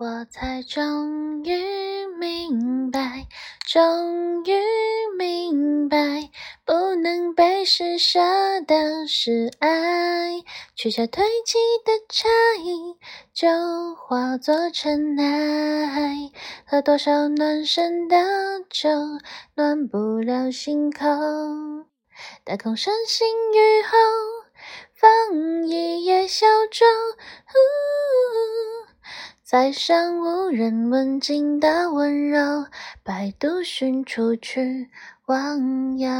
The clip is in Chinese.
我才终于明白，终于明白，不能被施舍的是爱，取下堆积的差异，就化作尘埃。喝多少暖身的酒，暖不了心口。待空山新雨后，载上无人问津的温柔，摆渡寻出去忘忧。